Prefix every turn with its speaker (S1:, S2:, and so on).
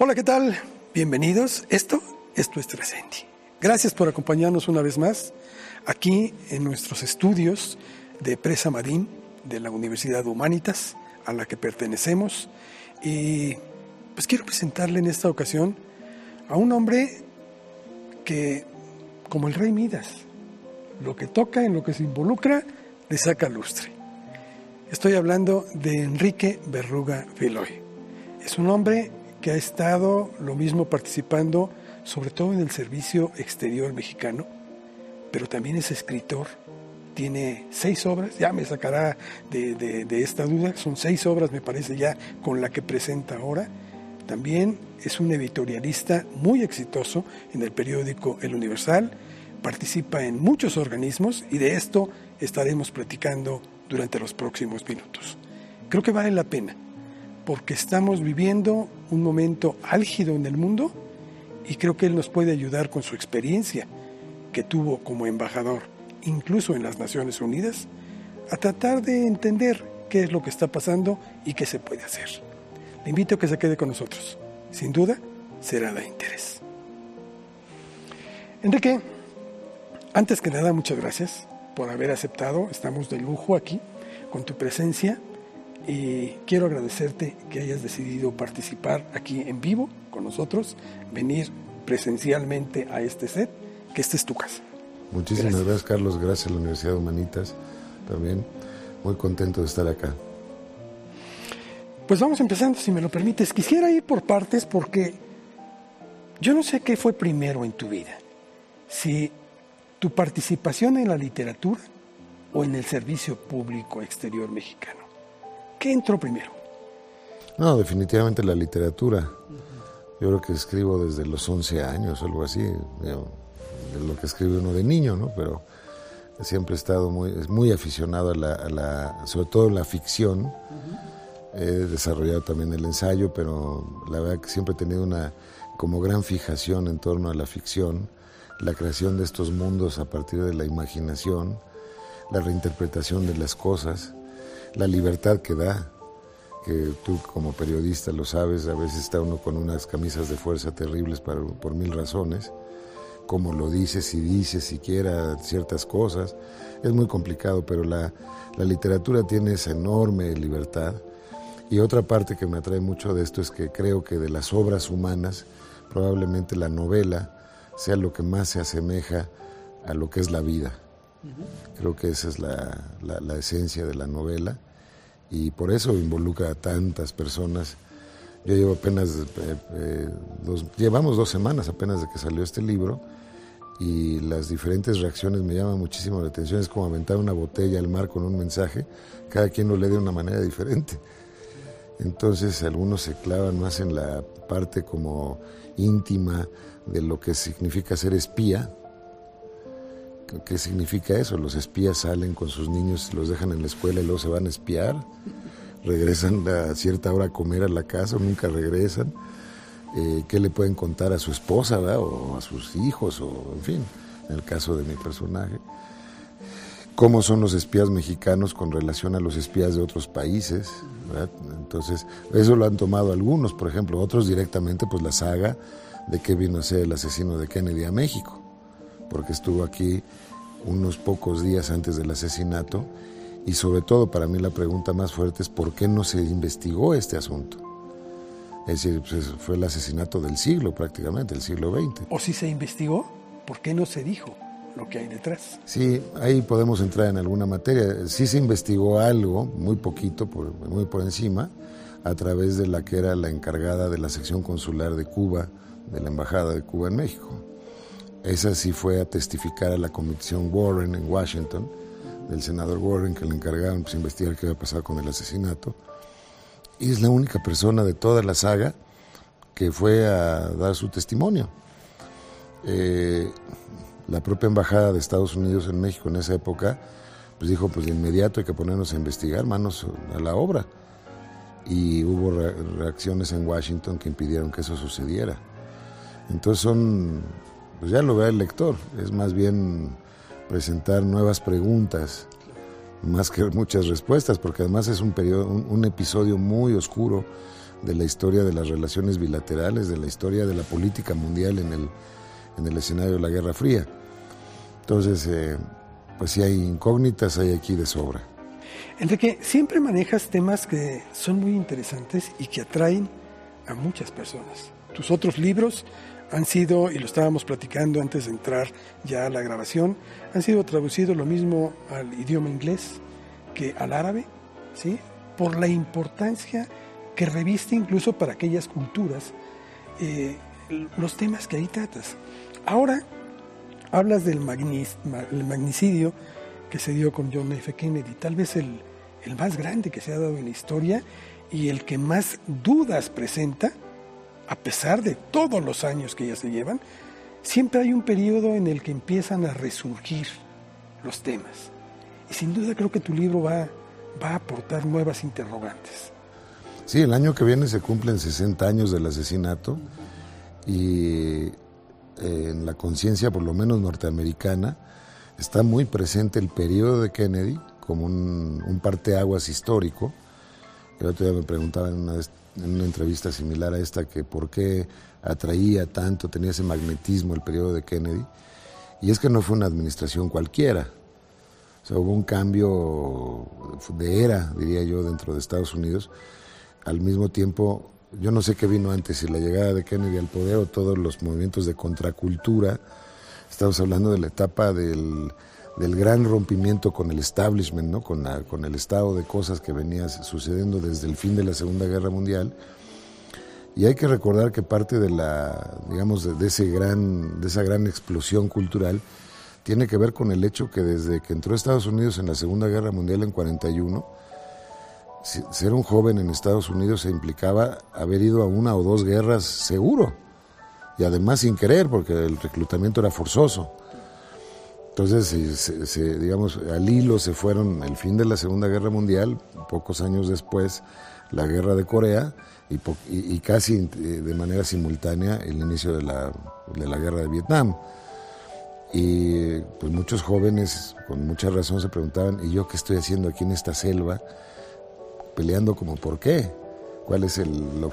S1: Hola, ¿qué tal? Bienvenidos. Esto es Tu Estresendi. Gracias por acompañarnos una vez más aquí en nuestros estudios de Presa Marín de la Universidad Humanitas a la que pertenecemos. Y pues quiero presentarle en esta ocasión a un hombre que, como el rey Midas, lo que toca, en lo que se involucra, le saca lustre. Estoy hablando de Enrique Berruga Viloy. Es un hombre que ha estado lo mismo participando sobre todo en el servicio exterior mexicano, pero también es escritor. Tiene seis obras, ya me sacará de, esta duda, son seis obras me parece ya con la que presenta ahora. También es un editorialista muy exitoso en el periódico El Universal, participa en muchos organismos y de esto estaremos platicando durante los próximos minutos. Creo que vale la pena porque estamos viviendo un momento álgido en el mundo y creo que él nos puede ayudar con su experiencia que tuvo como embajador, incluso en las Naciones Unidas, a tratar de entender qué es lo que está pasando y qué se puede hacer. Le invito a que se quede con nosotros. Sin duda, será de interés. Enrique, antes que nada, muchas gracias por haber aceptado. Estamos de lujo aquí con tu presencia y quiero agradecerte que hayas decidido participar aquí en vivo con nosotros, venir presencialmente a este set, que esta es tu casa.
S2: Muchísimas gracias. Carlos. Gracias a la Universidad de Humanitas también. Muy contento de estar acá.
S1: Pues vamos empezando, si me lo permites. Quisiera ir por partes porque yo no sé qué fue primero en tu vida. Si tu participación en la literatura o en el servicio público exterior mexicano. ¿Qué entró primero?
S2: No, definitivamente la literatura. Yo creo que escribo desde los 11 años algo así, de lo que escribe uno de niño, ¿no? Pero siempre he estado muy, muy aficionado a la, sobre todo la ficción. He desarrollado también el ensayo, pero la verdad que siempre he tenido una como gran fijación en torno a la ficción, la creación de estos mundos a partir de la imaginación, la reinterpretación de las cosas la libertad que da, que tú como periodista lo sabes, a veces está uno con unas camisas de fuerza terribles por mil razones, como lo dices, si dices siquiera ciertas cosas, es muy complicado, pero la, la literatura tiene esa enorme libertad. Y otra parte que me atrae mucho de esto es que creo que de las obras humanas, probablemente la novela sea lo que más se asemeja a lo que es la vida. Creo que esa es la, la, esencia de la novela y por eso involucra a tantas personas. Yo llevo apenas, eh, eh, llevamos dos semanas apenas de que salió este libro y las diferentes reacciones me llaman muchísimo la atención. Es como aventar una botella al mar con un mensaje, cada quien lo lee de una manera diferente. Entonces algunos se clavan más en la parte como íntima de lo que significa ser espía, ¿Qué significa eso? Los espías salen con sus niños, los dejan en la escuela y luego se van a espiar, regresan a cierta hora a comer a la casa o nunca regresan. Eh, ¿Qué le pueden contar a su esposa o a sus hijos? O, en fin, en el caso de mi personaje. ¿Cómo son los espías mexicanos con relación a los espías de otros países? Entonces, eso lo han tomado algunos, por ejemplo, otros directamente, pues la saga de qué vino a ser el asesino de Kennedy a México porque estuvo aquí unos pocos días antes del asesinato y sobre todo para mí la pregunta más fuerte es por qué no se investigó este asunto. Es decir, pues, fue el asesinato del siglo prácticamente, el siglo XX.
S1: ¿O si se investigó? ¿Por qué no se dijo lo que hay detrás?
S2: Sí, ahí podemos entrar en alguna materia. Sí se investigó algo, muy poquito, muy por encima, a través de la que era la encargada de la sección consular de Cuba, de la Embajada de Cuba en México. Esa sí fue a testificar a la comisión Warren en Washington, del senador Warren, que le encargaron pues, investigar qué había pasado con el asesinato. Y es la única persona de toda la saga que fue a dar su testimonio. Eh, la propia embajada de Estados Unidos en México en esa época pues dijo pues de inmediato hay que ponernos a investigar, manos a la obra. Y hubo reacciones en Washington que impidieron que eso sucediera. Entonces son pues ya lo ve el lector, es más bien presentar nuevas preguntas, más que muchas respuestas, porque además es un, periodo, un, episodio muy oscuro de la historia de las relaciones bilaterales, de la historia de la política mundial en el, en el escenario de la Guerra Fría. Entonces, eh, pues si hay incógnitas, hay aquí de sobra.
S1: Enrique, siempre manejas temas que son muy interesantes y que atraen a muchas personas. Tus otros libros han sido, y lo estábamos platicando antes de entrar ya a la grabación, han sido traducidos lo mismo al idioma inglés que al árabe, ¿sí? por la importancia que reviste incluso para aquellas culturas eh, los temas que ahí tratas. Ahora hablas del magnicidio que se dio con John F. Kennedy, tal vez el, el más grande que se ha dado en la historia y el que más dudas presenta a pesar de todos los años que ya se llevan, siempre hay un periodo en el que empiezan a resurgir los temas. Y sin duda creo que tu libro va, a aportar nuevas interrogantes.
S2: Sí, el año que viene se cumplen 60 años del asesinato y eh, en la conciencia, por lo menos norteamericana, está muy presente el periodo de Kennedy como un, un parteaguas histórico. El otro día me preguntaban en una en una entrevista similar a esta que por qué atraía tanto, tenía ese magnetismo el periodo de Kennedy. Y es que no fue una administración cualquiera. O sea, hubo un cambio de era, diría yo, dentro de Estados Unidos. Al mismo tiempo, yo no sé qué vino antes, si la llegada de Kennedy al poder o todos los movimientos de contracultura. Estamos hablando de la etapa del del gran rompimiento con el establishment, ¿no? con, con el estado de cosas que venía sucediendo desde el fin de la Segunda Guerra Mundial. Y hay que recordar que parte de la, digamos, de, ese gran, de esa gran explosión cultural tiene que ver con el hecho que desde que entró Estados Unidos en la Segunda Guerra Mundial en 41, ser un joven en Estados Unidos se implicaba haber ido a una o dos guerras seguro, y además sin querer, porque el reclutamiento era forzoso. Entonces, se, digamos, al hilo se fueron el fin de la Segunda Guerra Mundial, pocos años después la Guerra de Corea y, casi eh, de manera simultánea el inicio de la, de la Guerra de Vietnam. Y pues muchos jóvenes con mucha razón se preguntaban, ¿y yo qué estoy haciendo aquí en esta selva? Peleando como por qué, cuál es el,